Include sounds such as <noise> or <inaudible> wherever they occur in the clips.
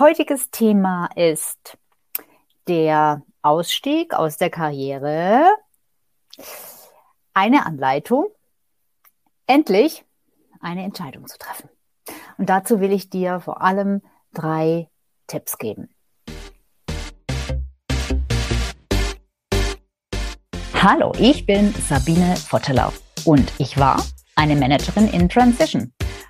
heutiges Thema ist der Ausstieg aus der Karriere. Eine Anleitung, endlich eine Entscheidung zu treffen. Und dazu will ich dir vor allem drei Tipps geben. Hallo, ich bin Sabine Vottelau und ich war eine Managerin in Transition.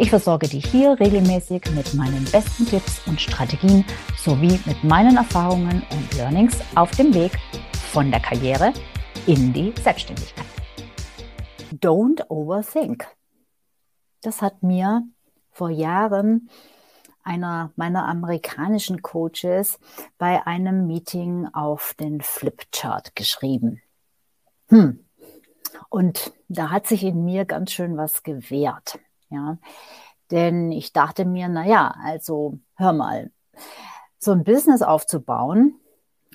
Ich versorge dich hier regelmäßig mit meinen besten Tipps und Strategien sowie mit meinen Erfahrungen und Learnings auf dem Weg von der Karriere in die Selbstständigkeit. Don't overthink. Das hat mir vor Jahren einer meiner amerikanischen Coaches bei einem Meeting auf den Flipchart geschrieben. Hm. Und da hat sich in mir ganz schön was gewehrt. Ja, denn ich dachte mir, na ja, also hör mal, so ein Business aufzubauen.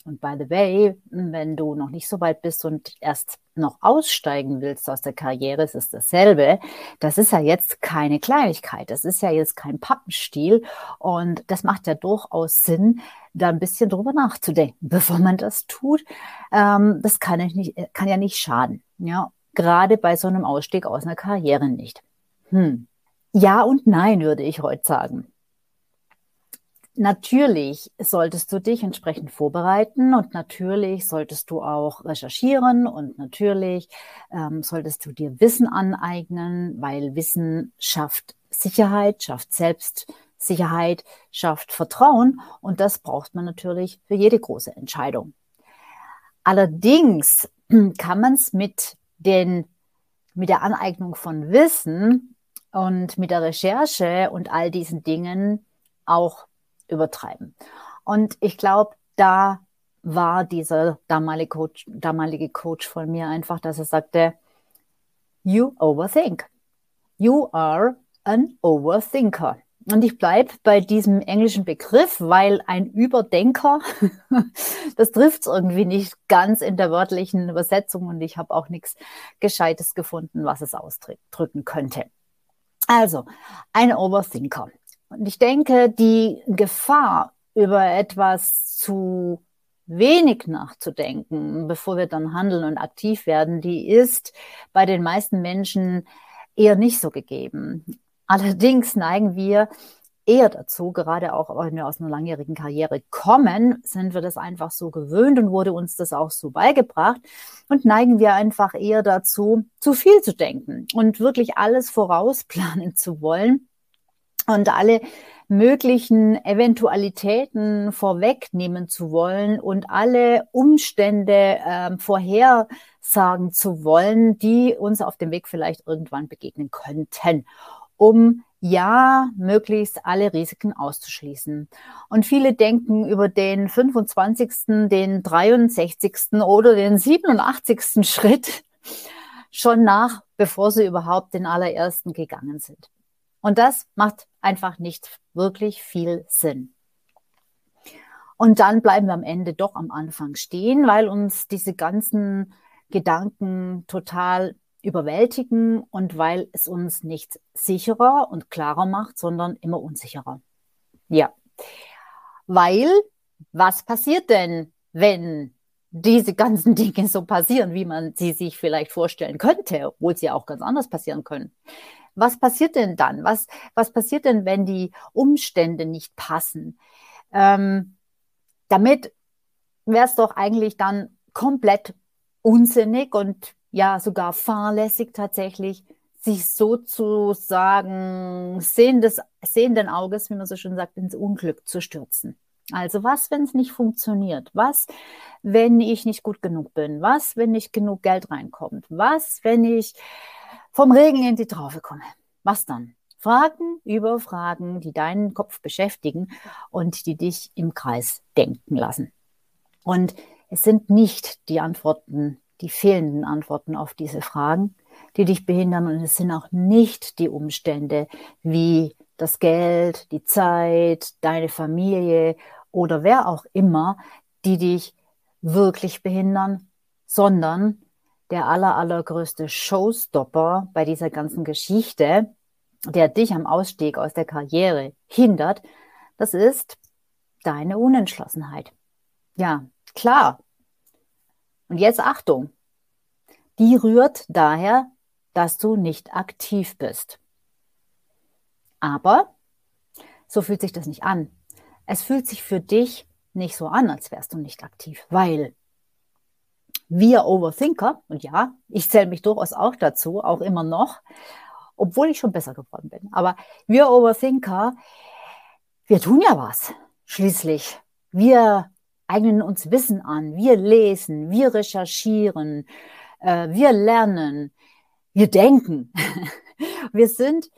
Und by the way, wenn du noch nicht so weit bist und erst noch aussteigen willst aus der Karriere, ist es dasselbe. Das ist ja jetzt keine Kleinigkeit. Das ist ja jetzt kein Pappenstiel. Und das macht ja durchaus Sinn, da ein bisschen drüber nachzudenken, bevor man das tut. Ähm, das kann, ich nicht, kann ja nicht schaden. Ja, gerade bei so einem Ausstieg aus einer Karriere nicht. Hm. Ja und nein, würde ich heute sagen. Natürlich solltest du dich entsprechend vorbereiten und natürlich solltest du auch recherchieren und natürlich ähm, solltest du dir Wissen aneignen, weil Wissen schafft Sicherheit, schafft Selbstsicherheit, schafft Vertrauen und das braucht man natürlich für jede große Entscheidung. Allerdings kann man es mit den mit der Aneignung von Wissen und mit der Recherche und all diesen Dingen auch übertreiben. Und ich glaube, da war dieser damalige Coach, damalige Coach von mir einfach, dass er sagte, you overthink. You are an overthinker. Und ich bleibe bei diesem englischen Begriff, weil ein Überdenker, <laughs> das trifft es irgendwie nicht ganz in der wörtlichen Übersetzung und ich habe auch nichts Gescheites gefunden, was es ausdrücken könnte. Also, ein Overthinker. Und ich denke, die Gefahr, über etwas zu wenig nachzudenken, bevor wir dann handeln und aktiv werden, die ist bei den meisten Menschen eher nicht so gegeben. Allerdings neigen wir eher dazu, gerade auch wenn wir aus einer langjährigen Karriere kommen, sind wir das einfach so gewöhnt und wurde uns das auch so beigebracht und neigen wir einfach eher dazu, zu viel zu denken und wirklich alles vorausplanen zu wollen und alle möglichen Eventualitäten vorwegnehmen zu wollen und alle Umstände äh, vorhersagen zu wollen, die uns auf dem Weg vielleicht irgendwann begegnen könnten, um ja, möglichst alle Risiken auszuschließen. Und viele denken über den 25., den 63. oder den 87. <laughs> Schritt schon nach, bevor sie überhaupt den allerersten gegangen sind. Und das macht einfach nicht wirklich viel Sinn. Und dann bleiben wir am Ende doch am Anfang stehen, weil uns diese ganzen Gedanken total überwältigen und weil es uns nicht sicherer und klarer macht, sondern immer unsicherer. Ja. Weil, was passiert denn, wenn diese ganzen <laughs> Dinge so passieren, wie man sie sich vielleicht vorstellen könnte, obwohl sie auch ganz anders passieren können? Was passiert denn dann? Was, was passiert denn, wenn die Umstände nicht passen? Ähm, damit wäre es doch eigentlich dann komplett unsinnig und ja sogar fahrlässig tatsächlich, sich sozusagen sehendes, sehenden Auges, wie man so schön sagt, ins Unglück zu stürzen. Also was, wenn es nicht funktioniert? Was, wenn ich nicht gut genug bin? Was, wenn nicht genug Geld reinkommt? Was, wenn ich vom Regen in die Traufe komme? Was dann? Fragen über Fragen, die deinen Kopf beschäftigen und die dich im Kreis denken lassen. Und Es sind nicht die Antworten, die fehlenden Antworten auf diese Fragen, die dich behindern und es sind auch nicht die Umstände wie das Geld, die Zeit, deine Familie oder wer auch immer, die dich wirklich behindern, sondern der aller, allergrößte Showstopper bei dieser ganzen Geschichte, der dich am Ausstieg aus der Karriere hindert, das ist deine Unentschlossenheit. Ja, klar. Und jetzt Achtung. Die rührt daher, dass du nicht aktiv bist. Aber so fühlt sich das nicht an. Es fühlt sich für dich nicht so an, als wärst du nicht aktiv, weil wir Overthinker, und ja, ich zähle mich durchaus auch dazu, auch immer noch, obwohl ich schon besser geworden bin, aber wir Overthinker, wir tun ja was, schließlich. Wir eignen uns Wissen an, wir lesen, wir recherchieren, äh, wir lernen, wir denken. <laughs> wir sind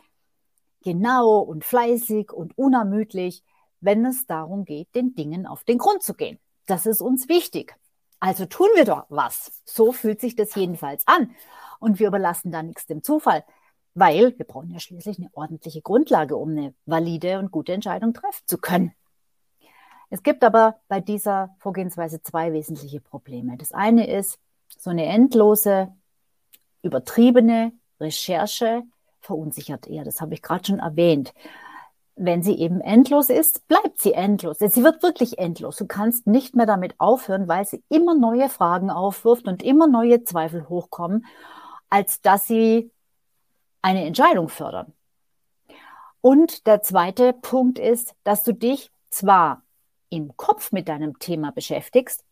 genau und fleißig und unermüdlich, wenn es darum geht, den Dingen auf den Grund zu gehen. Das ist uns wichtig. Also tun wir doch was. So fühlt sich das jedenfalls an. Und wir überlassen da nichts dem Zufall, weil wir brauchen ja schließlich eine ordentliche Grundlage, um eine valide und gute Entscheidung treffen zu können. Es gibt aber bei dieser Vorgehensweise zwei wesentliche Probleme. Das eine ist so eine endlose, übertriebene Recherche verunsichert eher. Das habe ich gerade schon erwähnt wenn sie eben endlos ist, bleibt sie endlos. Sie wird wirklich endlos. Du kannst nicht mehr damit aufhören, weil sie immer neue Fragen aufwirft und immer neue Zweifel hochkommen, als dass sie eine Entscheidung fördern. Und der zweite Punkt ist, dass du dich zwar im Kopf mit deinem Thema beschäftigst,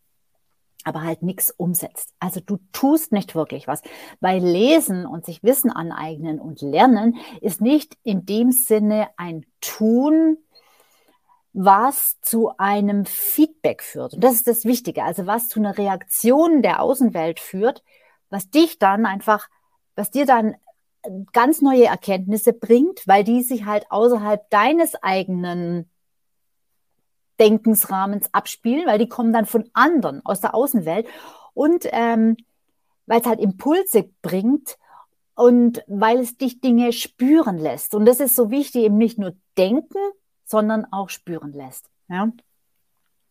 aber halt nichts umsetzt. Also du tust nicht wirklich was. Weil Lesen und sich Wissen aneignen und lernen ist nicht in dem Sinne ein Tun, was zu einem Feedback führt. Und das ist das Wichtige. Also was zu einer Reaktion der Außenwelt führt, was dich dann einfach, was dir dann ganz neue Erkenntnisse bringt, weil die sich halt außerhalb deines eigenen Denkensrahmens abspielen, weil die kommen dann von anderen aus der Außenwelt und ähm, weil es halt Impulse bringt und weil es dich Dinge spüren lässt. Und das ist so wichtig, eben nicht nur denken, sondern auch spüren lässt. Ja?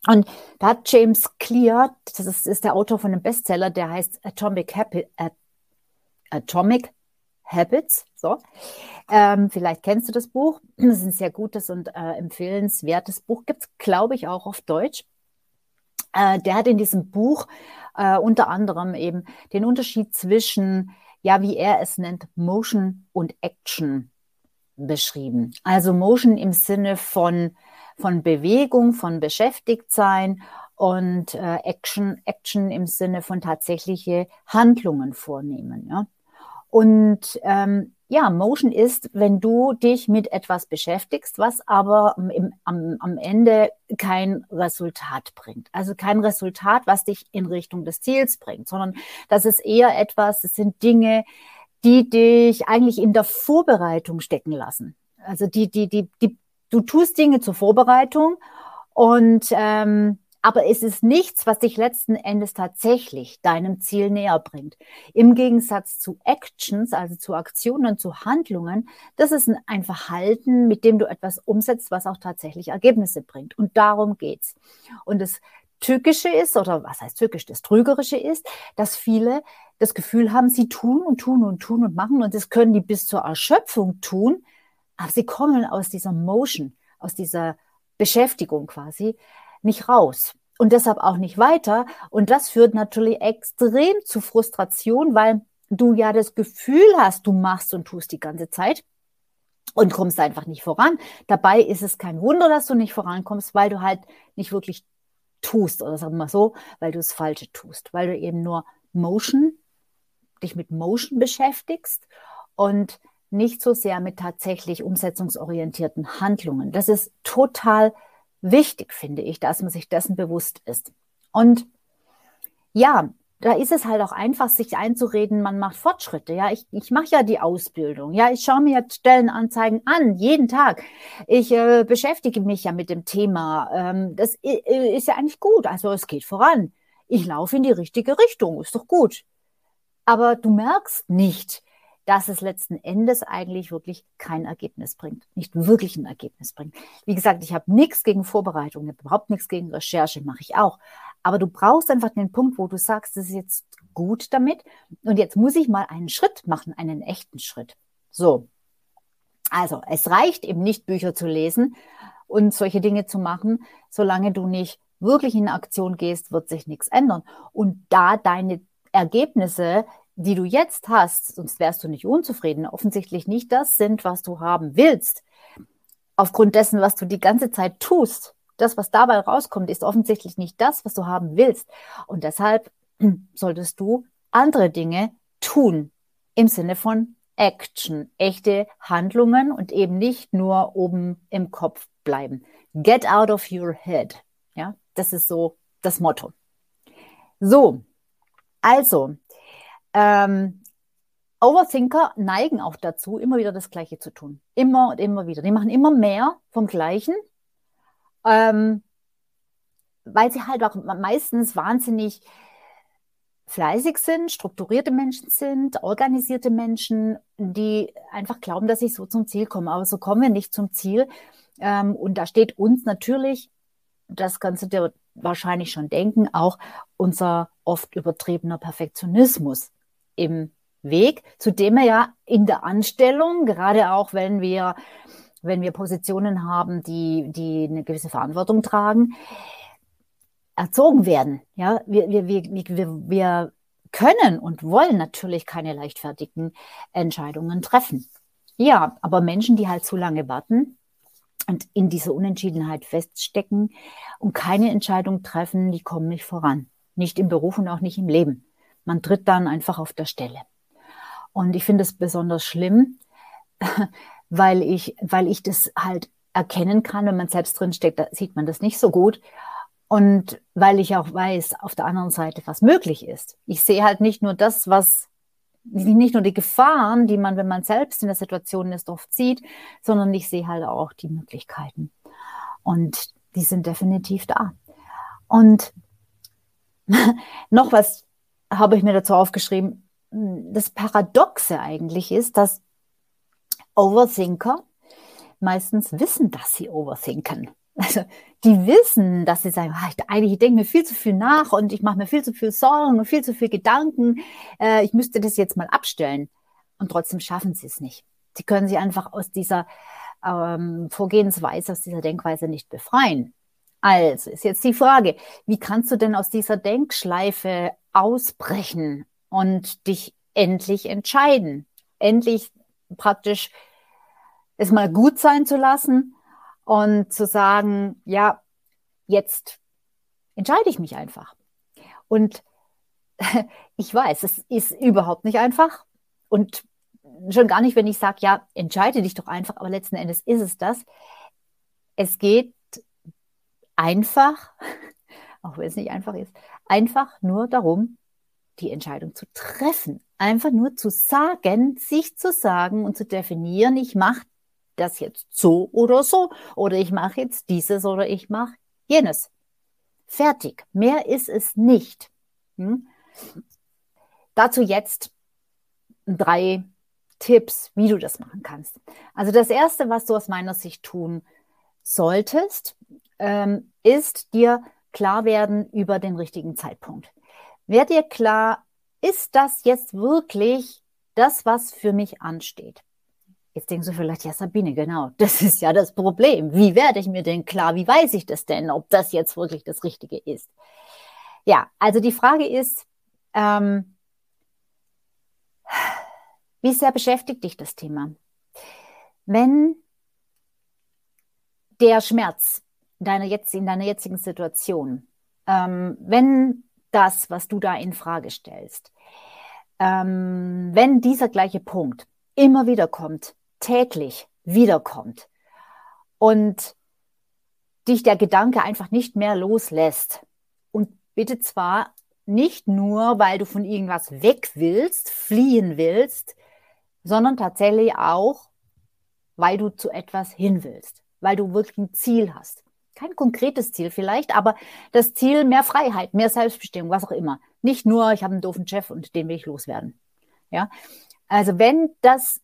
Und da hat James Clear, das ist, ist der Autor von einem Bestseller, der heißt Atomic, Happy, Atomic Habits. So, ähm, vielleicht kennst du das Buch. Das ist ein sehr gutes und äh, empfehlenswertes Buch. Gibt es, glaube ich, auch auf Deutsch. Äh, der hat in diesem Buch äh, unter anderem eben den Unterschied zwischen, ja, wie er es nennt, Motion und Action beschrieben. Also Motion im Sinne von, von Bewegung, von Beschäftigtsein und äh, Action, Action im Sinne von tatsächliche Handlungen vornehmen. Ja? Und ähm, ja, Motion ist, wenn du dich mit etwas beschäftigst, was aber im, am, am Ende kein Resultat bringt. Also kein Resultat, was dich in Richtung des Ziels bringt, sondern das ist eher etwas, das sind Dinge, die dich eigentlich in der Vorbereitung stecken lassen. Also die, die, die, die, du tust Dinge zur Vorbereitung und ähm, aber es ist nichts, was dich letzten Endes tatsächlich deinem Ziel näher bringt. Im Gegensatz zu Actions, also zu Aktionen, zu Handlungen, das ist ein Verhalten, mit dem du etwas umsetzt, was auch tatsächlich Ergebnisse bringt. Und darum geht's. Und das Tückische ist, oder was heißt tückisch, das Trügerische ist, dass viele das Gefühl haben, sie tun und tun und tun und machen und das können die bis zur Erschöpfung tun, aber sie kommen aus dieser Motion, aus dieser Beschäftigung quasi nicht raus und deshalb auch nicht weiter. Und das führt natürlich extrem zu Frustration, weil du ja das Gefühl hast, du machst und tust die ganze Zeit und kommst einfach nicht voran. Dabei ist es kein Wunder, dass du nicht vorankommst, weil du halt nicht wirklich tust oder sagen wir mal so, weil du das Falsche tust, weil du eben nur Motion, dich mit Motion beschäftigst und nicht so sehr mit tatsächlich umsetzungsorientierten Handlungen. Das ist total finde ich, dass man sich dessen bewusst ist. Und ja, da ist es halt auch einfach, sich einzureden, man macht Fortschritte. Ja, ich, ich mache ja die Ausbildung. Ja, ich schaue mir jetzt Stellenanzeigen an, jeden Tag. Ich äh, beschäftige mich ja mit dem Thema. Ähm, das ist ja eigentlich gut. Also es geht voran. ich laufe in die richtige Richtung, ist doch gut. Aber du merkst nicht, dass es letzten Endes eigentlich wirklich kein Ergebnis bringt, nicht wirklich ein Ergebnis bringt. Wie gesagt, ich habe nichts gegen Vorbereitung, überhaupt nichts gegen Recherche, mache ich auch. Aber du brauchst einfach den Punkt, wo du sagst, das ist jetzt gut damit und jetzt muss ich mal einen Schritt machen, einen echten Schritt. So. Also, es reicht eben nicht, Bücher zu lesen und solche Dinge zu machen, solange du nicht wirklich in Aktion gehst, wird sich nichts ändern. Und da deine Ergebnisse die du jetzt hast, sonst wärst du nicht unzufrieden, offensichtlich nicht das sind, was du haben willst, aufgrund dessen, was du die ganze Zeit tust, das, was dabei rauskommt, ist offensichtlich nicht das, was du haben willst. Und deshalb <clears throat> solltest du andere Dinge tun im Sinne von Action, echte Handlungen und eben nicht nur oben im Kopf bleiben. Get out of your head. Ja, das ist so das Motto. So, also, ähm, Overthinker neigen auch dazu, immer wieder das Gleiche zu tun. Immer und immer wieder. Die machen immer mehr vom Gleichen, ähm, weil sie halt auch meistens wahnsinnig fleißig sind, strukturierte Menschen sind, organisierte Menschen, die einfach glauben, dass ich so zum Ziel komme. Aber so kommen wir nicht zum Ziel. Ähm, und da steht uns natürlich, das kannst du dir wahrscheinlich schon denken, auch unser oft übertriebener Perfektionismus im Weg, zu dem er ja in der Anstellung, gerade auch wenn wir, wenn wir Positionen haben, die, die eine gewisse Verantwortung tragen, erzogen werden. Ja, wir, wir, wir, wir, wir können und wollen natürlich keine leichtfertigen Entscheidungen treffen. Ja, aber Menschen, die halt zu lange warten und in dieser Unentschiedenheit feststecken und keine Entscheidung treffen, die kommen nicht voran. Nicht im Beruf und auch nicht im Leben. Man tritt dann einfach auf der Stelle. Und ich finde es besonders schlimm, <laughs> weil ich, weil ich das halt erkennen kann, wenn man selbst drin steckt, da sieht man das nicht so gut. Und weil ich auch weiß, auf der anderen Seite, was möglich ist. Ich sehe halt nicht nur das, was, nicht nur die Gefahren, die man, wenn man selbst in der Situation ist, oft sieht, sondern ich sehe halt auch die Möglichkeiten. Und die sind definitiv da. Und <laughs> noch was habe ich mir dazu aufgeschrieben, das Paradoxe eigentlich ist, dass Overthinker meistens wissen, dass sie overthinken. <laughs> Also die wissen, dass sie sagen, ah, ich, eigentlich ich denke mir viel zu viel nach und ich mache mir viel zu viel Sorgen und viel zu viel Gedanken. Äh, ich müsste das jetzt mal abstellen. Und trotzdem schaffen sie es nicht. Sie können sich einfach aus dieser ähm, Vorgehensweise, aus dieser Denkweise nicht befreien. Also ist jetzt die Frage, wie kannst du denn aus dieser Denkschleife ausbrechen und dich endlich entscheiden? Endlich praktisch es mal gut sein zu lassen und zu sagen, ja, jetzt entscheide ich mich einfach. Und <laughs> ich weiß, es ist überhaupt nicht einfach und schon gar nicht, wenn ich sage, ja, entscheide dich doch einfach, aber letzten Endes ist es das. Es geht einfach, auch wenn es nicht einfach ist, einfach nur darum, die Entscheidung zu treffen. Einfach nur zu sagen, sich zu sagen und zu definieren, ich mache das jetzt so oder so oder ich mache jetzt dieses oder ich mache jenes. Fertig. Mehr ist es nicht. Hm? Dazu jetzt drei Tipps, wie du das machen kannst. Also das Erste, was du aus meiner Sicht tun solltest, ähm, ist dir klar werden über den richtigen Zeitpunkt. Werd dir klar, ist das jetzt wirklich das, was für mich ansteht? Jetzt denkst du vielleicht, ja, Sabine, genau, <laughs> das ist ja das Problem. Wie werde ich mir denn klar? Wie weiß ich das denn, ob das jetzt wirklich das Richtige ist? Ja, also die Frage ist, ähm, wie sehr beschäftigt dich das Thema? Wenn der Schmerz deiner jetzt, in deiner jetzigen Situation, ähm, wenn das, was du da in Frage stellst, ähm, wenn dieser gleiche Punkt immer wieder kommt, täglich wiederkommt und dich der Gedanke einfach nicht mehr loslässt und bitte zwar nicht nur, weil du von irgendwas weg willst, fliehen willst, sondern tatsächlich auch, weil du zu etwas hin willst, weil du wirklich ein Ziel hast kein konkretes Ziel vielleicht, aber das Ziel mehr Freiheit, mehr Selbstbestimmung, was auch immer. Nicht nur, ich habe einen doofen Chef und den will ich loswerden. Ja, also wenn das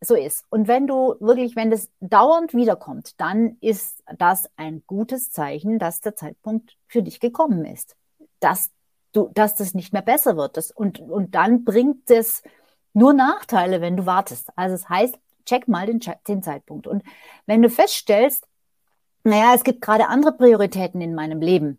so ist und wenn du wirklich, wenn das dauernd wiederkommt, dann ist das ein gutes Zeichen, dass der Zeitpunkt für dich gekommen ist, dass du, dass das nicht mehr besser wird. Das, und, und dann bringt es nur Nachteile, wenn du wartest. Also es das heißt, check mal den, den Zeitpunkt. Und wenn du feststellst, naja, es gibt gerade andere Prioritäten in meinem Leben.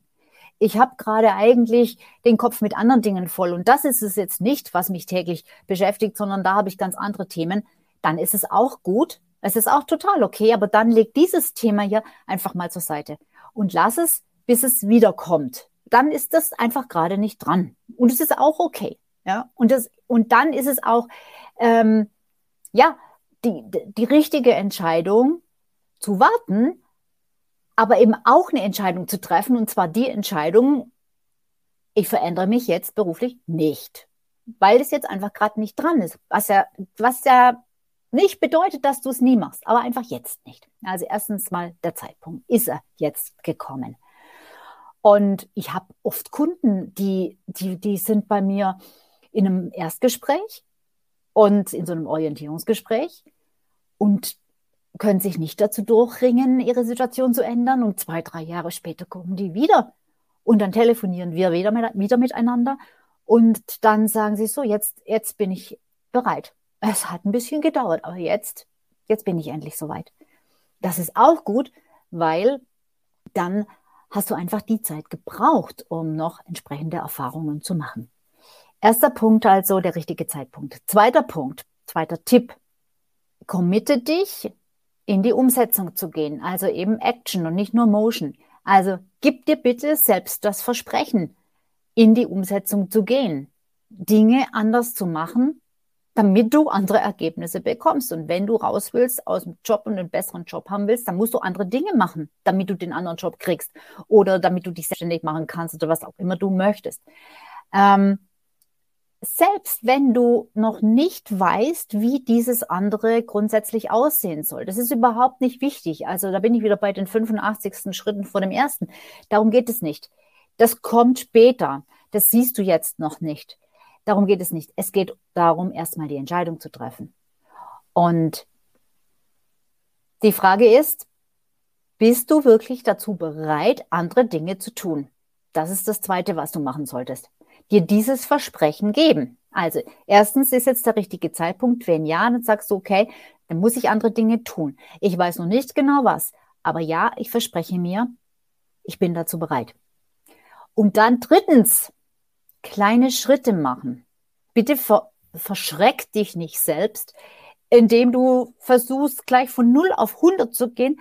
Ich habe gerade eigentlich den Kopf mit anderen Dingen voll und das ist es jetzt nicht, was mich täglich beschäftigt, sondern da habe ich ganz andere Themen. Dann ist es auch gut. Es ist auch total okay, aber dann leg dieses Thema hier einfach mal zur Seite und lass es, bis es wiederkommt. Dann ist das einfach gerade nicht dran und es ist auch okay. Ja, und das und dann ist es auch ähm, ja die, die richtige Entscheidung zu warten, aber eben auch eine Entscheidung zu treffen, und zwar die Entscheidung, ich verändere mich jetzt beruflich nicht, weil es jetzt einfach gerade nicht dran ist, was ja, was ja nicht bedeutet, dass du es nie machst, aber einfach jetzt nicht. Also erstens mal der Zeitpunkt ist er jetzt gekommen. Und ich habe oft Kunden, die, die, die sind bei mir in einem Erstgespräch und in so einem Orientierungsgespräch und können sich nicht dazu durchringen, ihre Situation zu ändern. Und zwei, drei Jahre später kommen die wieder. Und dann telefonieren wir wieder, mit, wieder miteinander. Und dann sagen sie so, jetzt, jetzt bin ich bereit. Es hat ein bisschen gedauert, aber jetzt, jetzt bin ich endlich soweit. Das ist auch gut, weil dann hast du einfach die Zeit gebraucht, um noch entsprechende Erfahrungen zu machen. Erster Punkt also der richtige Zeitpunkt. Zweiter Punkt, zweiter Tipp. Committe dich in die Umsetzung zu gehen, also eben Action und nicht nur Motion. Also gib dir bitte selbst das Versprechen, in die Umsetzung zu gehen, Dinge anders zu machen, damit du andere Ergebnisse bekommst. Und wenn du raus willst aus dem Job und einen besseren Job haben willst, dann musst du andere Dinge machen, damit du den anderen Job kriegst oder damit du dich selbstständig machen kannst oder was auch immer du möchtest. Ähm, selbst wenn du noch nicht weißt, wie dieses andere grundsätzlich aussehen soll. Das ist überhaupt nicht wichtig. Also da bin ich wieder bei den 85. Schritten vor dem ersten. Darum geht es nicht. Das kommt später. Das siehst du jetzt noch nicht. Darum geht es nicht. Es geht darum, erstmal die Entscheidung zu treffen. Und die Frage ist, bist du wirklich dazu bereit, andere Dinge zu tun? Das ist das Zweite, was du machen solltest dir dieses Versprechen geben. Also erstens ist jetzt der richtige Zeitpunkt. Wenn ja, dann sagst du, okay, dann muss ich andere Dinge tun. Ich weiß noch nicht genau was, aber ja, ich verspreche mir, ich bin dazu bereit. Und dann drittens, kleine Schritte machen. Bitte ver verschreck dich nicht selbst, indem du versuchst, gleich von 0 auf 100 zu gehen,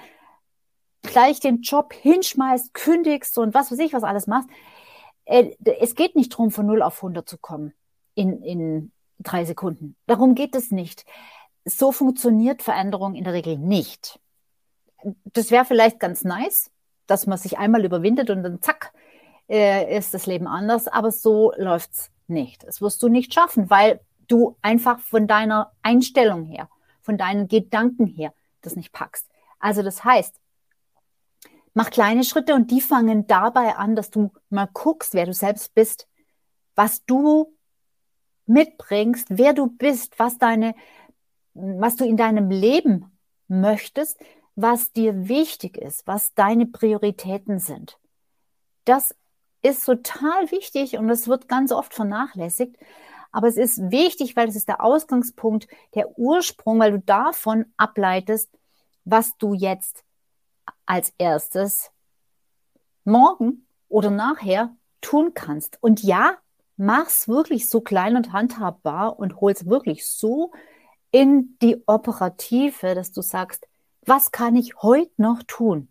gleich den Job hinschmeißt, kündigst und was weiß ich, was alles machst. Äh, es geht nicht darum, von 0 auf 100 zu kommen in, in drei Sekunden. Darum geht es nicht. So funktioniert Veränderung in der Regel nicht. Das wäre vielleicht ganz nice, dass man sich einmal überwindet und dann zack, äh, ist das Leben anders, aber so läuft's nicht. Das wirst du nicht schaffen, weil du einfach von deiner Einstellung her, von deinen Gedanken her das nicht packst. Also das heißt, Mach kleine Schritte und die fangen dabei an, dass du mal guckst, wer du selbst bist, was du mitbringst, wer du bist, was deine, was du in deinem Leben möchtest, was dir wichtig ist, was deine Prioritäten sind. Das ist total wichtig und es wird ganz oft vernachlässigt. Aber es ist wichtig, weil es ist der Ausgangspunkt, der Ursprung, weil du davon ableitest, was du jetzt als erstes morgen oder nachher tun kannst. Und ja, mach's wirklich so klein und handhabbar und hol's wirklich so in die Operative, dass du sagst, was kann ich heute noch tun?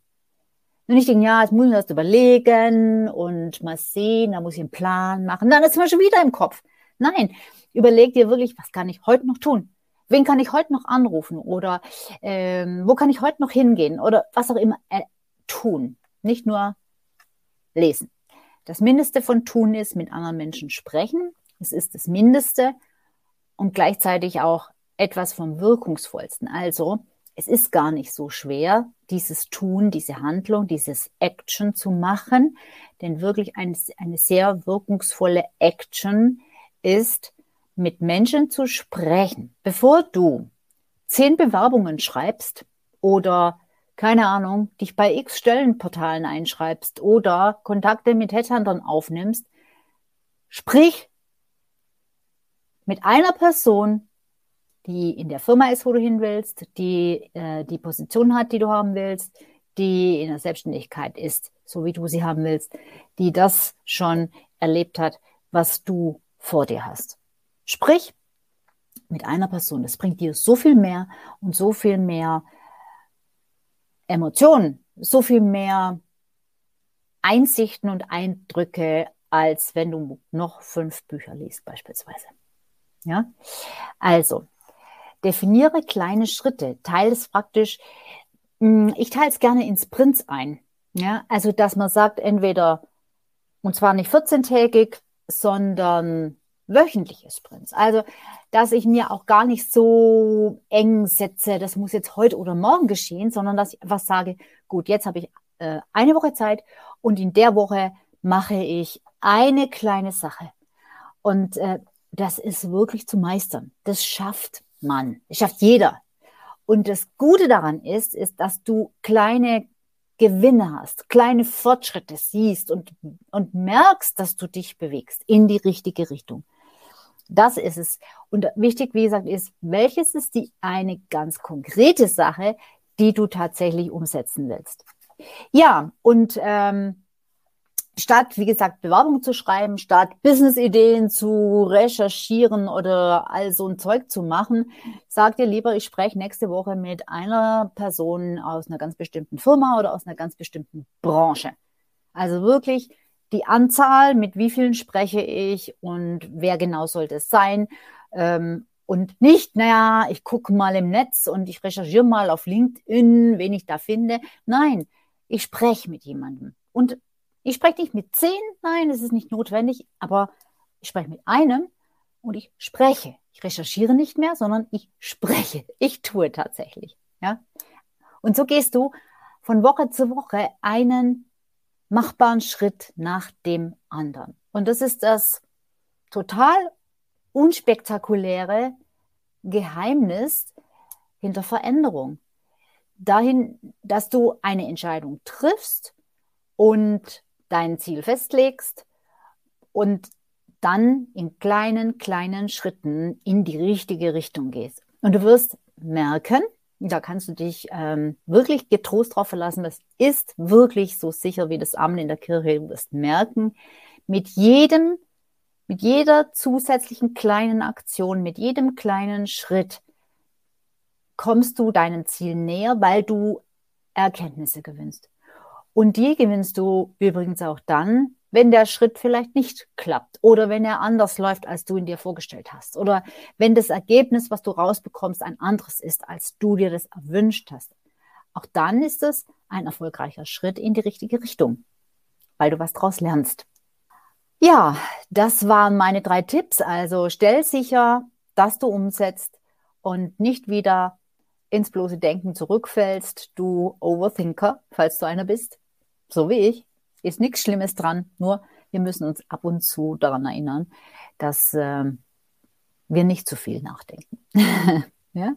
Und ich denke, ja, jetzt muss ich das überlegen und mal sehen, da muss ich einen Plan machen. Dann ist es schon wieder im Kopf. Nein, überleg dir wirklich, was kann ich heute noch tun? Wen kann ich heute noch anrufen? Oder ähm, wo kann ich heute noch hingehen? Oder was auch immer äh, tun. Nicht nur lesen. Das Mindeste von tun ist, mit anderen Menschen sprechen. Es ist das Mindeste und gleichzeitig auch etwas vom Wirkungsvollsten. Also, es ist gar nicht so schwer, dieses Tun, diese Handlung, dieses Action zu machen. Denn wirklich eine, eine sehr wirkungsvolle Action ist, mit Menschen zu sprechen. Bevor du zehn Bewerbungen schreibst oder keine Ahnung, dich bei x Stellenportalen einschreibst oder Kontakte mit Headhuntern aufnimmst, sprich mit einer Person, die in der Firma ist, wo du hin willst, die äh, die Position hat, die du haben willst, die in der Selbstständigkeit ist, so wie du sie haben willst, die das schon erlebt hat, was du vor dir hast. Sprich mit einer Person. Das bringt dir so viel mehr und so viel mehr Emotionen, so viel mehr Einsichten und Eindrücke, als wenn du noch fünf Bücher liest beispielsweise. Ja, also definiere kleine Schritte, teile es praktisch. Hm, ich teile es gerne in Sprints ein. Ja, also dass man sagt, entweder und zwar nicht 14-tägig, sondern wöchentliche Sprints. Also, dass ich mir auch gar nicht so eng setze, das muss jetzt heute oder morgen geschehen, sondern dass ich einfach sage, gut, jetzt habe ich äh, eine Woche Zeit und in der Woche mache ich eine kleine Sache. Und äh, das ist wirklich zu meistern. Das schafft man. Das schafft jeder. Und das Gute daran ist, ist, dass du kleine Gewinne hast, kleine Fortschritte siehst und, und merkst, dass du dich bewegst in die richtige Richtung. Das ist es. Und wichtig, wie gesagt, ist, welches ist die eine ganz konkrete Sache, die du tatsächlich umsetzen willst. Ja, und ähm, statt, wie gesagt, Bewerbung zu schreiben, statt Business-Ideen zu recherchieren oder all so ein Zeug zu machen, sag dir lieber, ich spreche nächste Woche mit einer Person aus einer ganz bestimmten Firma oder aus einer ganz bestimmten Branche. Also wirklich die Anzahl, mit wie vielen spreche ich und wer genau sollte es sein. Ähm, und nicht, naja, ich gucke mal im Netz und ich recherchiere mal auf LinkedIn, wen ich da finde. Nein, ich spreche mit jemandem. Und ich spreche nicht mit zehn, nein, das ist nicht notwendig, aber ich spreche mit einem und ich spreche. Ich recherchiere nicht mehr, sondern ich spreche. Ich tue tatsächlich. Ja? Und so gehst du von Woche zu Woche einen machbaren Schritt nach dem anderen. Und das ist das total unspektakuläre Geheimnis hinter Veränderung. Dahin, dass du eine Entscheidung triffst und dein Ziel festlegst und dann in kleinen, kleinen Schritten in die richtige Richtung gehst. Und du wirst merken, da kannst du dich ähm, wirklich getrost drauf verlassen. Das ist wirklich so sicher wie das Amen in der Kirche. Du wirst merken, mit jedem, mit jeder zusätzlichen kleinen Aktion, mit jedem kleinen Schritt kommst du deinem Ziel näher, weil du Erkenntnisse gewinnst. Und die gewinnst du übrigens auch dann, wenn der Schritt vielleicht nicht klappt oder wenn er anders läuft, als du ihn dir vorgestellt hast oder wenn das Ergebnis, was du rausbekommst, ein anderes ist, als du dir das erwünscht hast. Auch dann ist es ein erfolgreicher Schritt in die richtige Richtung, weil du was daraus lernst. Ja, das waren meine drei Tipps. Also stell sicher, dass du umsetzt und nicht wieder ins bloße Denken zurückfällst, du Overthinker, falls du einer bist, so wie ich ist nichts Schlimmes dran, nur wir müssen uns ab und zu daran erinnern, dass äh, wir nicht zu viel nachdenken. <laughs> ja?